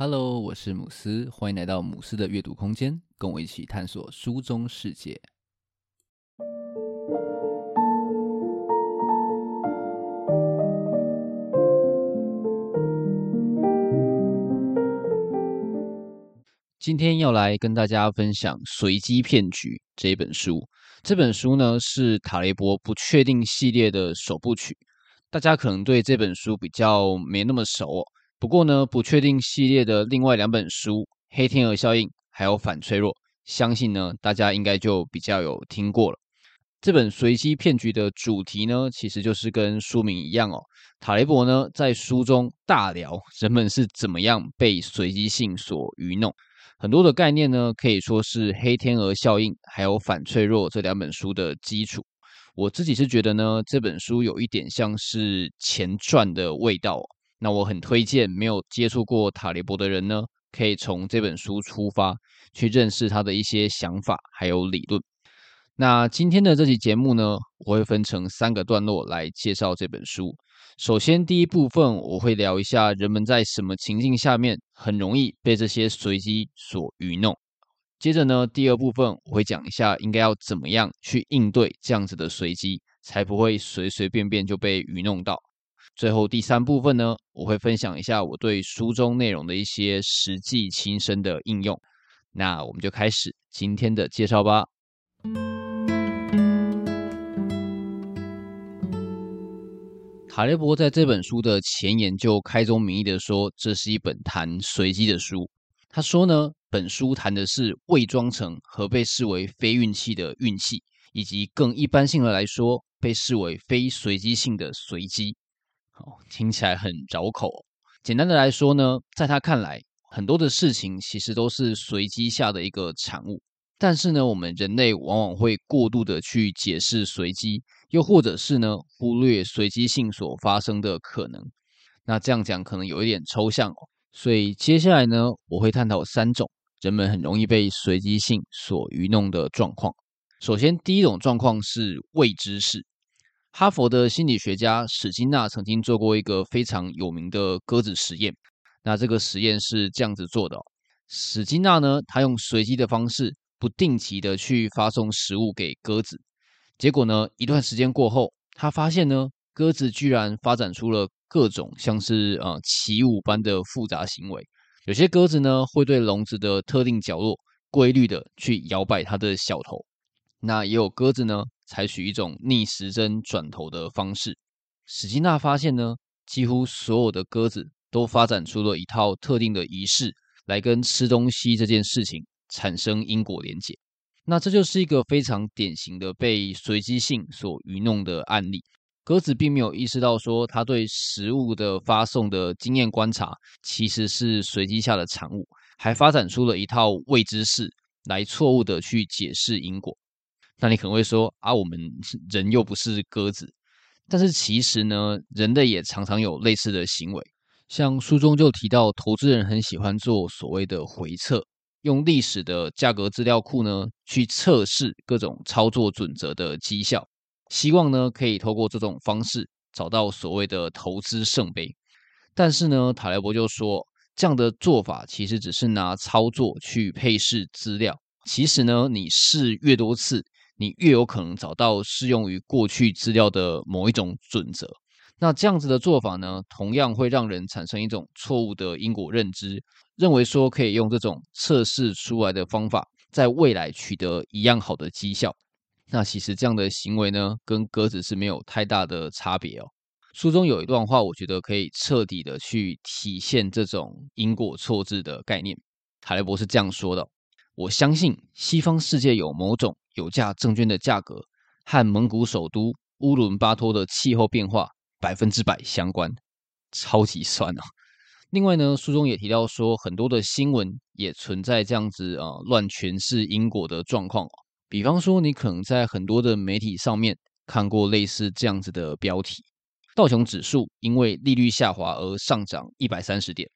Hello，我是姆斯，欢迎来到姆斯的阅读空间，跟我一起探索书中世界。今天要来跟大家分享《随机骗局》这本书。这本书呢是塔雷波不确定系列的首部曲，大家可能对这本书比较没那么熟。不过呢，不确定系列的另外两本书《黑天鹅效应》还有《反脆弱》，相信呢大家应该就比较有听过了。这本随机骗局的主题呢，其实就是跟书名一样哦。塔雷伯呢在书中大聊人们是怎么样被随机性所愚弄，很多的概念呢可以说是《黑天鹅效应》还有《反脆弱》这两本书的基础。我自己是觉得呢，这本书有一点像是前传的味道。那我很推荐没有接触过塔雷伯的人呢，可以从这本书出发，去认识他的一些想法还有理论。那今天的这期节目呢，我会分成三个段落来介绍这本书。首先，第一部分我会聊一下人们在什么情境下面很容易被这些随机所愚弄。接着呢，第二部分我会讲一下应该要怎么样去应对这样子的随机，才不会随随便便就被愚弄到。最后第三部分呢，我会分享一下我对书中内容的一些实际亲身的应用。那我们就开始今天的介绍吧。卡雷伯在这本书的前言就开宗明义的说，这是一本谈随机的书。他说呢，本书谈的是伪装成和被视为非运气的运气，以及更一般性的来说，被视为非随机性的随机。哦，听起来很绕口。简单的来说呢，在他看来，很多的事情其实都是随机下的一个产物。但是呢，我们人类往往会过度的去解释随机，又或者是呢，忽略随机性所发生的可能。那这样讲可能有一点抽象哦。所以接下来呢，我会探讨三种人们很容易被随机性所愚弄的状况。首先，第一种状况是未知式。哈佛的心理学家史金纳曾经做过一个非常有名的鸽子实验。那这个实验是这样子做的：史金纳呢，他用随机的方式，不定期的去发送食物给鸽子。结果呢，一段时间过后，他发现呢，鸽子居然发展出了各种像是呃起舞般的复杂行为。有些鸽子呢，会对笼子的特定角落规律的去摇摆它的小头。那也有鸽子呢，采取一种逆时针转头的方式。史金纳发现呢，几乎所有的鸽子都发展出了一套特定的仪式，来跟吃东西这件事情产生因果连结。那这就是一个非常典型的被随机性所愚弄的案例。鸽子并没有意识到说，它对食物的发送的经验观察其实是随机下的产物，还发展出了一套未知式来错误的去解释因果。那你可能会说啊，我们人又不是鸽子，但是其实呢，人类也常常有类似的行为。像书中就提到，投资人很喜欢做所谓的回测，用历史的价格资料库呢去测试各种操作准则的绩效，希望呢可以透过这种方式找到所谓的投资圣杯。但是呢，塔雷伯就说，这样的做法其实只是拿操作去配试资料，其实呢，你试越多次。你越有可能找到适用于过去资料的某一种准则，那这样子的做法呢，同样会让人产生一种错误的因果认知，认为说可以用这种测试出来的方法，在未来取得一样好的绩效。那其实这样的行为呢，跟鸽子是没有太大的差别哦。书中有一段话，我觉得可以彻底的去体现这种因果错置的概念。塔雷博是这样说的：我相信西方世界有某种。有价证券的价格和蒙古首都乌伦巴托的气候变化百分之百相关，超级酸啊！另外呢，书中也提到说，很多的新闻也存在这样子啊乱诠释因果的状况。比方说，你可能在很多的媒体上面看过类似这样子的标题：道琼指数因为利率下滑而上涨一百三十点，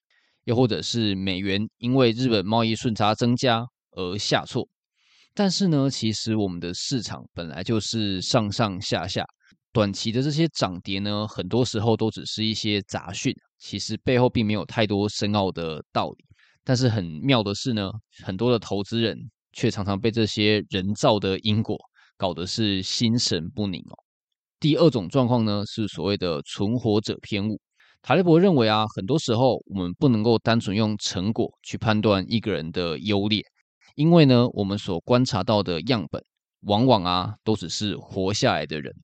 又或者是美元因为日本贸易顺差增加而下挫。但是呢，其实我们的市场本来就是上上下下，短期的这些涨跌呢，很多时候都只是一些杂讯，其实背后并没有太多深奥的道理。但是很妙的是呢，很多的投资人却常常被这些人造的因果搞得是心神不宁哦。第二种状况呢，是所谓的存活者偏误。塔雷伯认为啊，很多时候我们不能够单纯用成果去判断一个人的优劣，因为呢，我们所观察到的样本往往啊，都只是活下来的人。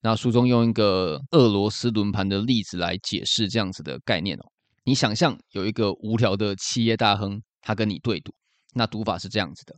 那书中用一个俄罗斯轮盘的例子来解释这样子的概念哦。你想象有一个无聊的企业大亨，他跟你对赌，那赌法是这样子的：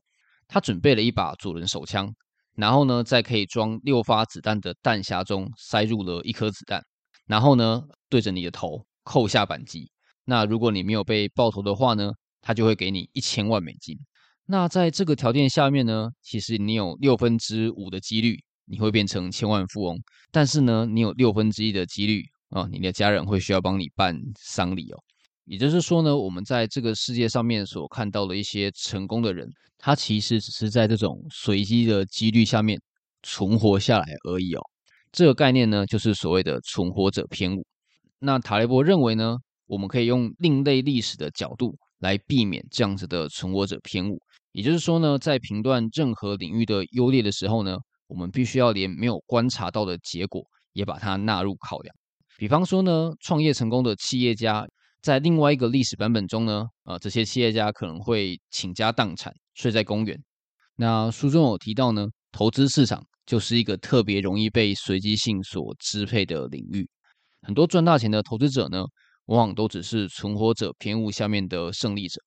他准备了一把左轮手枪。然后呢，在可以装六发子弹的弹匣中塞入了一颗子弹，然后呢，对着你的头扣下扳机。那如果你没有被爆头的话呢，他就会给你一千万美金。那在这个条件下面呢，其实你有六分之五的几率你会变成千万富翁，但是呢，你有六分之一的几率啊、你的家人会需要帮你办丧礼哦。也就是说呢，我们在这个世界上面所看到的一些成功的人，他其实只是在这种随机的几率下面存活下来而已哦。这个概念呢，就是所谓的存活者偏误。那塔雷伯认为呢，我们可以用另类历史的角度来避免这样子的存活者偏误。也就是说呢，在评断任何领域的优劣的时候呢，我们必须要连没有观察到的结果也把它纳入考量。比方说呢，创业成功的企业家。在另外一个历史版本中呢，呃，这些企业家可能会倾家荡产，睡在公园。那书中有提到呢，投资市场就是一个特别容易被随机性所支配的领域。很多赚大钱的投资者呢，往往都只是存活者偏误下面的胜利者。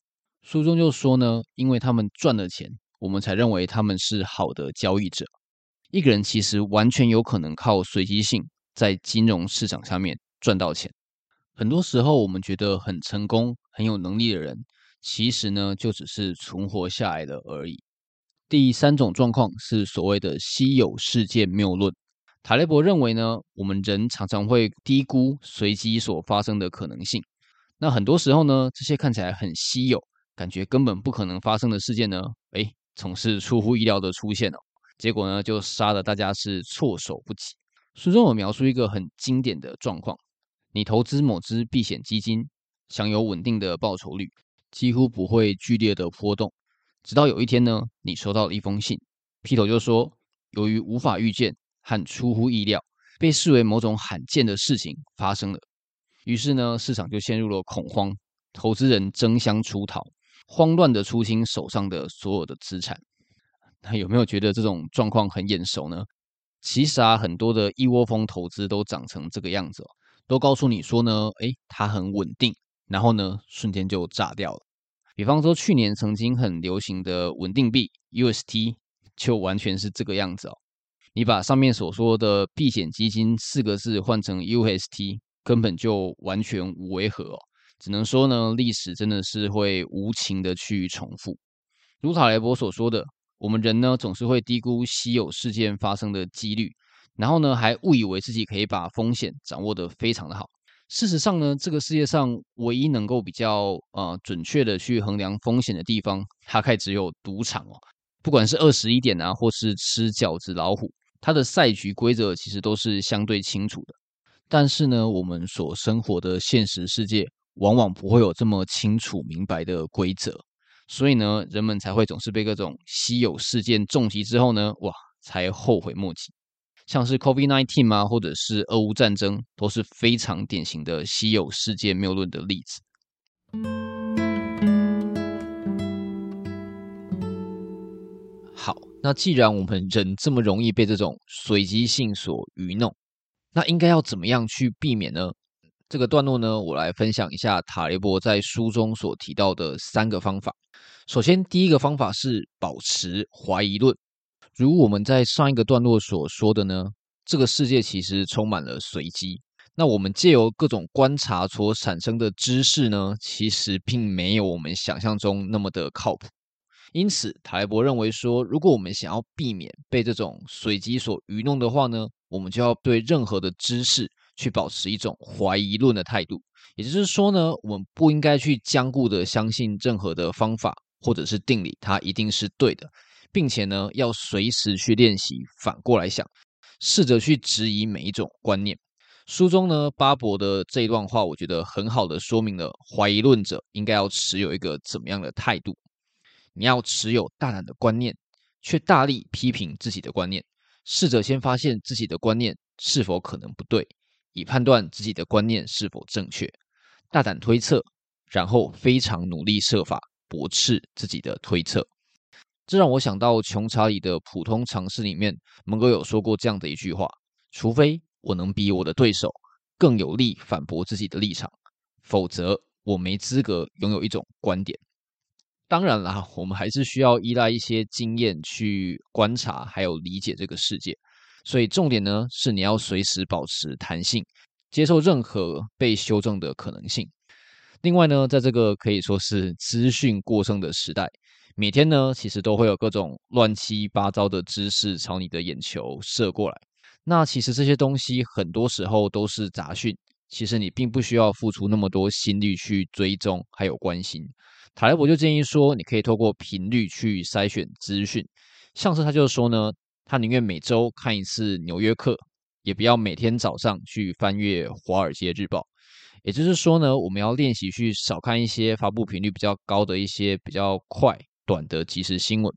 书中就说呢，因为他们赚了钱，我们才认为他们是好的交易者。一个人其实完全有可能靠随机性在金融市场上面赚到钱。很多时候，我们觉得很成功、很有能力的人，其实呢，就只是存活下来的而已。第三种状况是所谓的稀有事件谬论。塔雷伯认为呢，我们人常常会低估随机所发生的可能性。那很多时候呢，这些看起来很稀有、感觉根本不可能发生的事件呢，诶，总是出乎意料的出现哦。结果呢，就杀得大家是措手不及。书中有描述一个很经典的状况。你投资某只避险基金，享有稳定的报酬率，几乎不会剧烈的波动。直到有一天呢，你收到了一封信，劈头就说，由于无法预见和出乎意料，被视为某种罕见的事情发生了。于是呢，市场就陷入了恐慌，投资人争相出逃，慌乱的出清手上的所有的资产。那有没有觉得这种状况很眼熟呢？其实啊，很多的一窝蜂投资都长成这个样子哦。都告诉你说呢，诶，它很稳定，然后呢，瞬间就炸掉了。比方说，去年曾经很流行的稳定币 UST，就完全是这个样子哦。你把上面所说的避险基金四个字换成 UST，根本就完全无违和哦。只能说呢，历史真的是会无情的去重复。如塔雷伯所说的，我们人呢，总是会低估稀有事件发生的几率。然后呢，还误以为自己可以把风险掌握得非常的好。事实上呢，这个世界上唯一能够比较呃准确的去衡量风险的地方，大概只有赌场哦。不管是二十一点啊，或是吃饺子老虎，它的赛局规则其实都是相对清楚的。但是呢，我们所生活的现实世界，往往不会有这么清楚明白的规则，所以呢，人们才会总是被各种稀有事件重击之后呢，哇，才后悔莫及。像是 COVID-19 啊，或者是俄乌战争，都是非常典型的稀有事件谬论的例子。好，那既然我们人这么容易被这种随机性所愚弄，那应该要怎么样去避免呢？这个段落呢，我来分享一下塔雷伯在书中所提到的三个方法。首先，第一个方法是保持怀疑论。如我们在上一个段落所说的呢，这个世界其实充满了随机。那我们借由各种观察所产生的知识呢，其实并没有我们想象中那么的靠谱。因此，塔雷伯认为说，如果我们想要避免被这种随机所愚弄的话呢，我们就要对任何的知识去保持一种怀疑论的态度。也就是说呢，我们不应该去僵固的相信任何的方法或者是定理，它一定是对的。并且呢，要随时去练习反过来想，试着去质疑每一种观念。书中呢，巴伯的这一段话，我觉得很好的说明了怀疑论者应该要持有一个怎么样的态度。你要持有大胆的观念，却大力批评自己的观念，试着先发现自己的观念是否可能不对，以判断自己的观念是否正确。大胆推测，然后非常努力设法驳斥自己的推测。这让我想到穷查理的普通常识里面，蒙哥有说过这样的一句话：除非我能比我的对手更有力反驳自己的立场，否则我没资格拥有一种观点。当然啦，我们还是需要依赖一些经验去观察，还有理解这个世界。所以重点呢，是你要随时保持弹性，接受任何被修正的可能性。另外呢，在这个可以说是资讯过剩的时代，每天呢，其实都会有各种乱七八糟的知识朝你的眼球射过来。那其实这些东西很多时候都是杂讯，其实你并不需要付出那么多心力去追踪还有关心。塔雷伯就建议说，你可以透过频率去筛选资讯，像是他就说呢，他宁愿每周看一次《纽约客》，也不要每天早上去翻阅《华尔街日报》。也就是说呢，我们要练习去少看一些发布频率比较高的一些比较快短的即时新闻。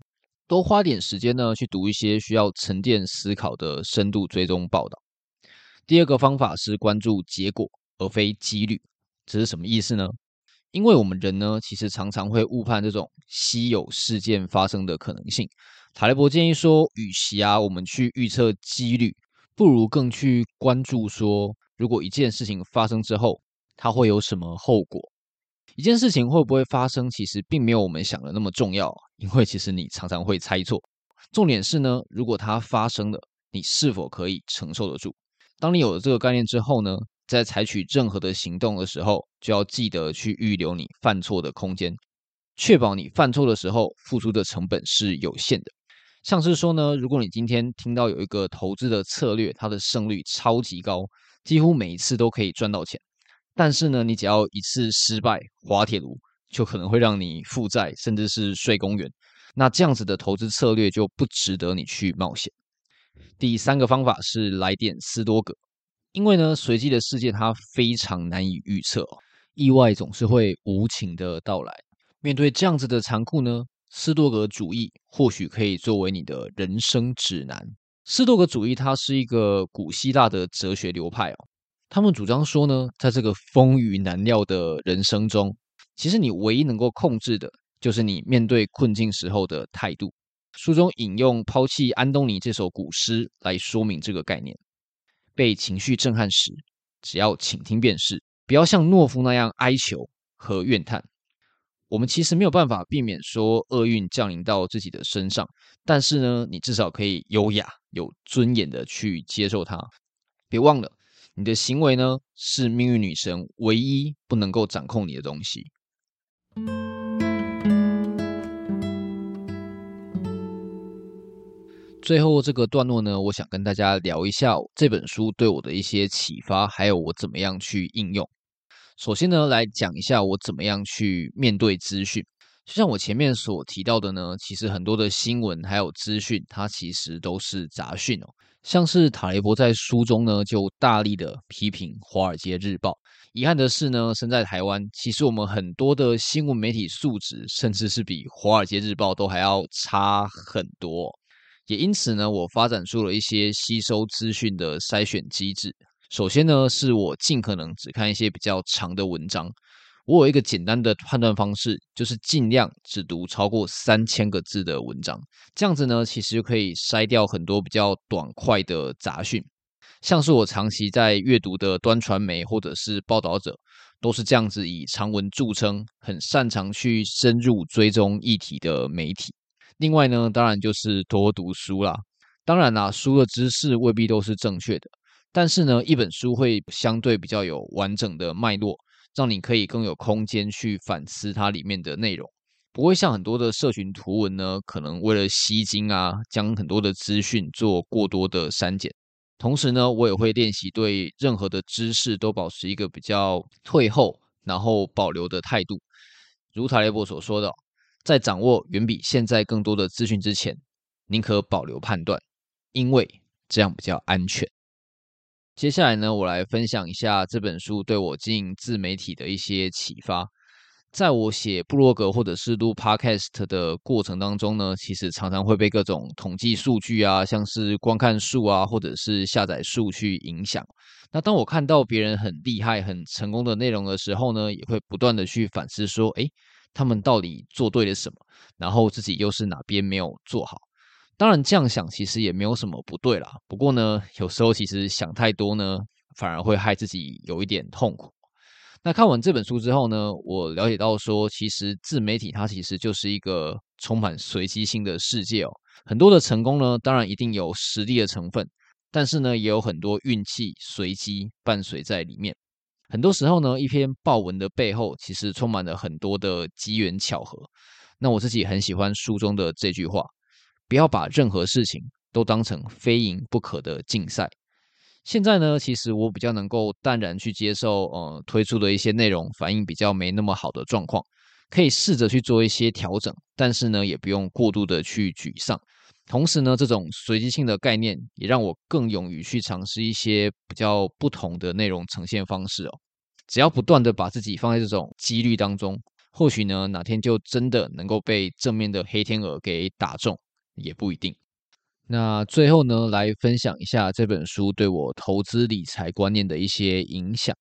多花点时间呢，去读一些需要沉淀思考的深度追踪报道。第二个方法是关注结果，而非几率。这是什么意思呢？因为我们人呢，其实常常会误判这种稀有事件发生的可能性。塔雷伯建议说，与其啊，我们去预测几率，不如更去关注说，如果一件事情发生之后，它会有什么后果。一件事情会不会发生，其实并没有我们想的那么重要，因为其实你常常会猜错。重点是呢，如果它发生了，你是否可以承受得住？当你有了这个概念之后呢，在采取任何的行动的时候，就要记得去预留你犯错的空间，确保你犯错的时候付出的成本是有限的。像是说呢，如果你今天听到有一个投资的策略，它的胜率超级高，几乎每一次都可以赚到钱。但是呢，你只要一次失败，滑铁卢就可能会让你负债，甚至是睡公园。那这样子的投资策略就不值得你去冒险。第三个方法是来点斯多葛，因为呢，随机的世界它非常难以预测，意外总是会无情的到来。面对这样子的残酷呢，斯多格主义或许可以作为你的人生指南。斯多格主义它是一个古希腊的哲学流派哦。他们主张说呢，在这个风雨难料的人生中，其实你唯一能够控制的，就是你面对困境时候的态度。书中引用《抛弃安东尼》这首古诗来说明这个概念：被情绪震撼时，只要倾听便是，不要像懦夫那样哀求和怨叹。我们其实没有办法避免说厄运降临到自己的身上，但是呢，你至少可以优雅、有尊严的去接受它。别忘了。你的行为呢，是命运女神唯一不能够掌控你的东西。最后这个段落呢，我想跟大家聊一下这本书对我的一些启发，还有我怎么样去应用。首先呢，来讲一下我怎么样去面对资讯。就像我前面所提到的呢，其实很多的新闻还有资讯，它其实都是杂讯哦。像是塔雷伯在书中呢，就大力的批评《华尔街日报》。遗憾的是呢，身在台湾，其实我们很多的新闻媒体素质，甚至是比《华尔街日报》都还要差很多。也因此呢，我发展出了一些吸收资讯的筛选机制。首先呢，是我尽可能只看一些比较长的文章。我有一个简单的判断方式，就是尽量只读超过三千个字的文章。这样子呢，其实就可以筛掉很多比较短快的杂讯。像是我长期在阅读的端传媒或者是报道者，都是这样子以长文著称，很擅长去深入追踪议题的媒体。另外呢，当然就是多读书啦。当然啦，书的知识未必都是正确的，但是呢，一本书会相对比较有完整的脉络。让你可以更有空间去反思它里面的内容，不会像很多的社群图文呢，可能为了吸睛啊，将很多的资讯做过多的删减。同时呢，我也会练习对任何的知识都保持一个比较退后，然后保留的态度。如塔雷伯所说的，在掌握远比现在更多的资讯之前，宁可保留判断，因为这样比较安全。接下来呢，我来分享一下这本书对我经营自媒体的一些启发。在我写部落格或者是录 Podcast 的过程当中呢，其实常常会被各种统计数据啊，像是观看数啊，或者是下载数去影响。那当我看到别人很厉害、很成功的内容的时候呢，也会不断的去反思说，诶，他们到底做对了什么？然后自己又是哪边没有做好？当然这样想其实也没有什么不对啦。不过呢，有时候其实想太多呢，反而会害自己有一点痛苦。那看完这本书之后呢，我了解到说，其实自媒体它其实就是一个充满随机性的世界哦。很多的成功呢，当然一定有实力的成分，但是呢，也有很多运气、随机伴随在里面。很多时候呢，一篇爆文的背后，其实充满了很多的机缘巧合。那我自己很喜欢书中的这句话：不要把任何事情都当成非赢不可的竞赛。现在呢，其实我比较能够淡然去接受，呃，推出的一些内容反应比较没那么好的状况，可以试着去做一些调整，但是呢，也不用过度的去沮丧。同时呢，这种随机性的概念也让我更勇于去尝试一些比较不同的内容呈现方式哦。只要不断的把自己放在这种几率当中，或许呢，哪天就真的能够被正面的黑天鹅给打中，也不一定。那最后呢，来分享一下这本书对我投资理财观念的一些影响。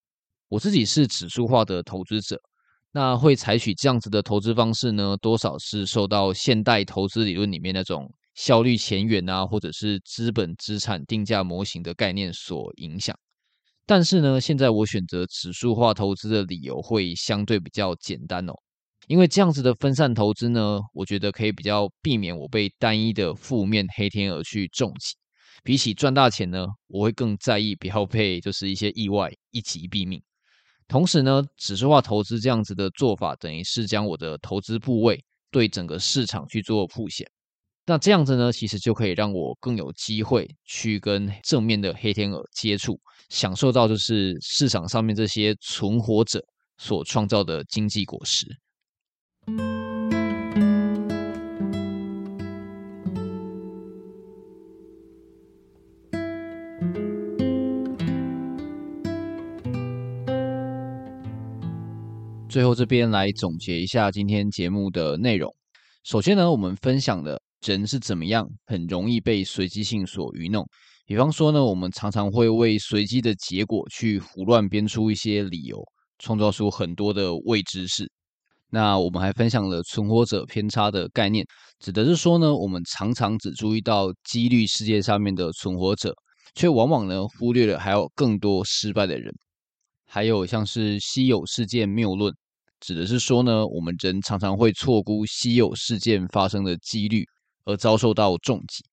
我自己是指数化的投资者，那会采取这样子的投资方式呢，多少是受到现代投资理论里面那种效率前缘啊，或者是资本资产定价模型的概念所影响。但是呢，现在我选择指数化投资的理由会相对比较简单哦。因为这样子的分散投资呢，我觉得可以比较避免我被单一的负面黑天鹅去重击。比起赚大钱呢，我会更在意不要被就是一些意外一击毙命。同时呢，指数化投资这样子的做法，等于是将我的投资部位对整个市场去做曝险。那这样子呢，其实就可以让我更有机会去跟正面的黑天鹅接触，享受到就是市场上面这些存活者所创造的经济果实。最后这边来总结一下今天节目的内容。首先呢，我们分享的人是怎么样很容易被随机性所愚弄。比方说呢，我们常常会为随机的结果去胡乱编出一些理由，创造出很多的未知事。那我们还分享了存活者偏差的概念，指的是说呢，我们常常只注意到几率世界上面的存活者，却往往呢忽略了还有更多失败的人。还有像是稀有事件谬论，指的是说呢，我们人常常会错估稀有事件发生的几率，而遭受到重击。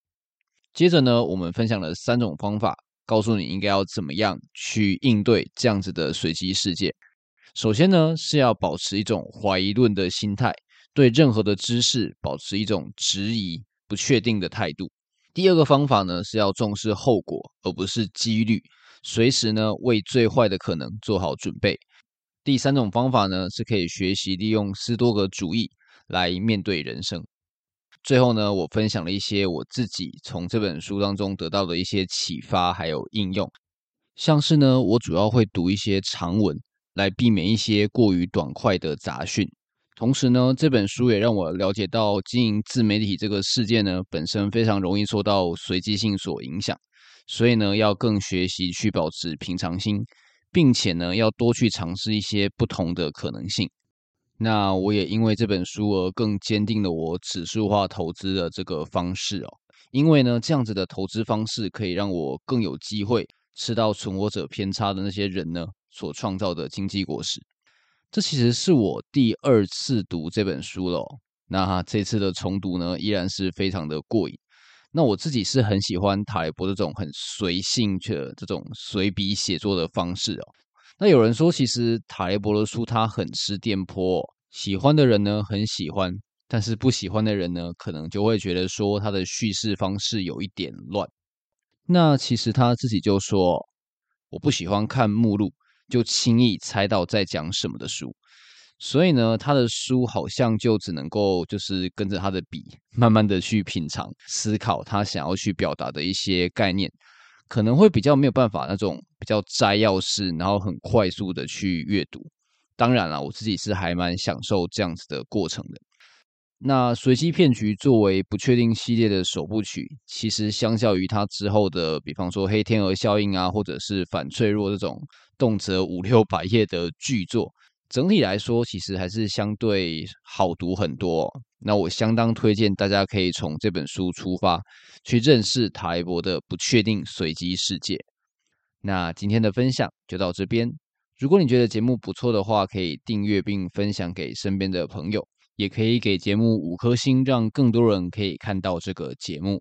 接着呢，我们分享了三种方法，告诉你应该要怎么样去应对这样子的随机事件。首先呢，是要保持一种怀疑论的心态，对任何的知识保持一种质疑、不确定的态度。第二个方法呢，是要重视后果，而不是几率，随时呢为最坏的可能做好准备。第三种方法呢，是可以学习利用斯多葛主义来面对人生。最后呢，我分享了一些我自己从这本书当中得到的一些启发，还有应用，像是呢，我主要会读一些长文。来避免一些过于短快的杂讯。同时呢，这本书也让我了解到，经营自媒体这个世界呢，本身非常容易受到随机性所影响。所以呢，要更学习去保持平常心，并且呢，要多去尝试一些不同的可能性。那我也因为这本书而更坚定了我指数化投资的这个方式哦。因为呢，这样子的投资方式可以让我更有机会吃到存活者偏差的那些人呢。所创造的经济果实，这其实是我第二次读这本书了。那这次的重读呢，依然是非常的过瘾。那我自己是很喜欢塔雷伯这种很随性的这种随笔写作的方式哦。那有人说，其实塔雷伯的书他很吃电波，喜欢的人呢很喜欢，但是不喜欢的人呢，可能就会觉得说他的叙事方式有一点乱。那其实他自己就说，我不喜欢看目录。就轻易猜到在讲什么的书，所以呢，他的书好像就只能够就是跟着他的笔，慢慢的去品尝、思考他想要去表达的一些概念。可能会比较没有办法那种比较摘要式，然后很快速的去阅读。当然了，我自己是还蛮享受这样子的过程的。那随机骗局作为不确定系列的首部曲，其实相较于它之后的，比方说黑天鹅效应啊，或者是反脆弱这种动辄五六百页的巨作，整体来说其实还是相对好读很多。那我相当推荐大家可以从这本书出发，去认识塔雷伯的不确定随机世界。那今天的分享就到这边。如果你觉得节目不错的话，可以订阅并分享给身边的朋友。也可以给节目五颗星，让更多人可以看到这个节目。